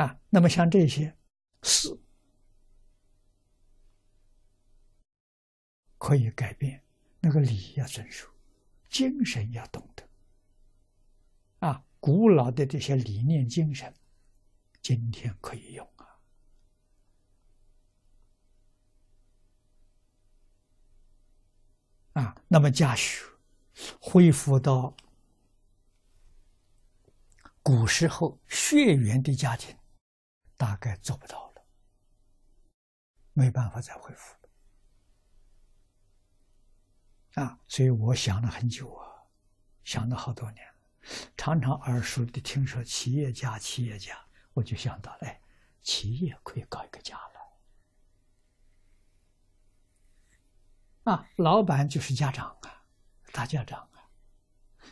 啊，那么像这些事可以改变，那个礼要遵守，精神要懂得。啊，古老的这些理念精神，今天可以用啊。啊，那么家学恢复到古时候血缘的家庭。大概做不到了，没办法再恢复了啊！所以我想了很久啊，想了好多年，常常耳熟的听说企业家，企业家，我就想到，哎，企业可以搞一个家了啊！老板就是家长啊，大家长啊，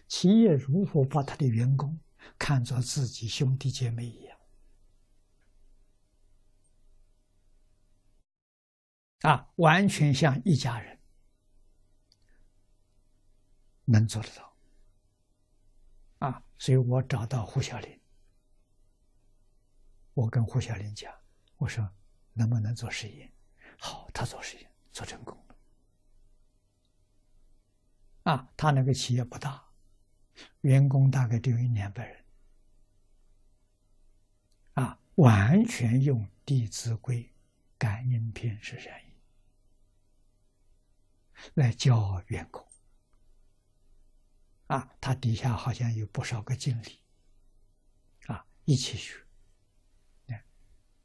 企业如何把他的员工看作自己兄弟姐妹一样？啊，完全像一家人，能做得到。啊，所以我找到胡小林，我跟胡小林讲，我说能不能做实验？好，他做实验做成功了。啊，他那个企业不大，员工大概只有一两百人。啊，完全用《弟子规》感应篇是这样。来教员工啊，他底下好像有不少个经理啊，一起学。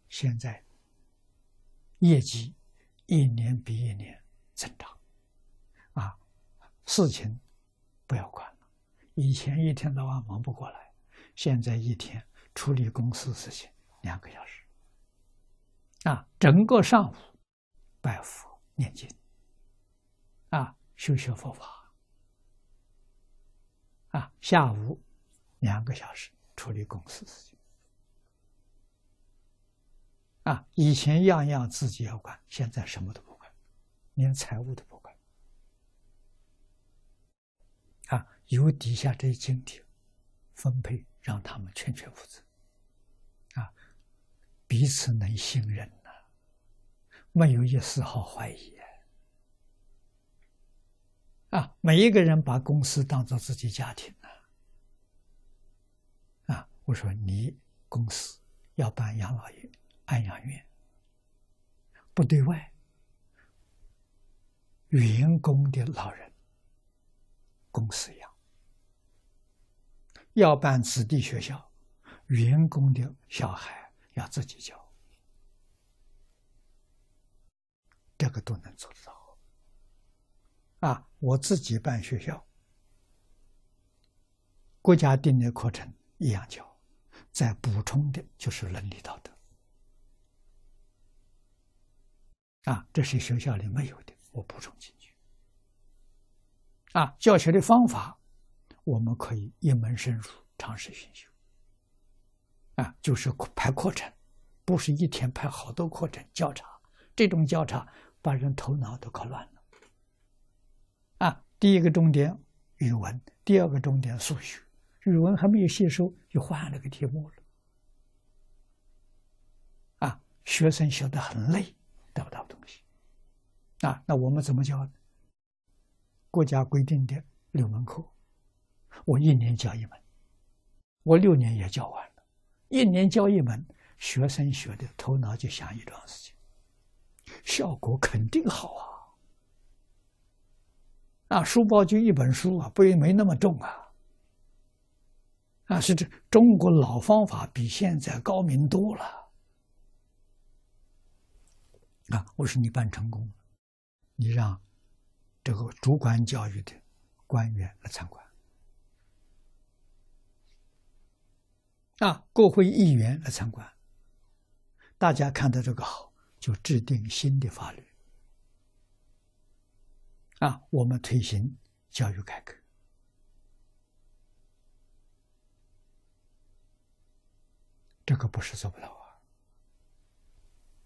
现在业绩一年比一年增长啊，事情不要管了。以前一天到晚忙不过来，现在一天处理公司事情两个小时啊，整个上午拜佛念经。啊，修学佛法。啊，下午两个小时处理公司事情。啊，以前样样自己要管，现在什么都不管，连财务都不管。啊，由底下这些经典分配，让他们全权负责。啊，彼此能信任呐，没有一丝毫怀疑。啊，每一个人把公司当做自己家庭呢。啊，我说你公司要办养老院、安养院，不对外，员工的老人公司养；要办子弟学校，员工的小孩要自己教，这个都能做得到。啊，我自己办学校，国家定的课程一样教，再补充的就是伦理道德。啊，这是学校里没有的，我补充进去。啊，教学的方法，我们可以一门深入，尝试熏修。啊，就是排课程，不是一天排好多课程交叉，这种交叉把人头脑都搞乱了。啊第一个重点语文，第二个重点数学。语文还没有吸收，就换了个题目了。啊，学生学得很累，得不到东西。啊，那我们怎么教？国家规定的六门课，我一年教一门，我六年也教完了。一年教一门，学生学的头脑就想一桩事情，效果肯定好啊。啊，书包就一本书啊，不也没那么重啊。啊，是这中国老方法比现在高明多了。啊，我说你办成功了，你让这个主管教育的官员来参观，啊，国会议员来参观，大家看到这个好，就制定新的法律。啊，我们推行教育改革，这个不是做不到。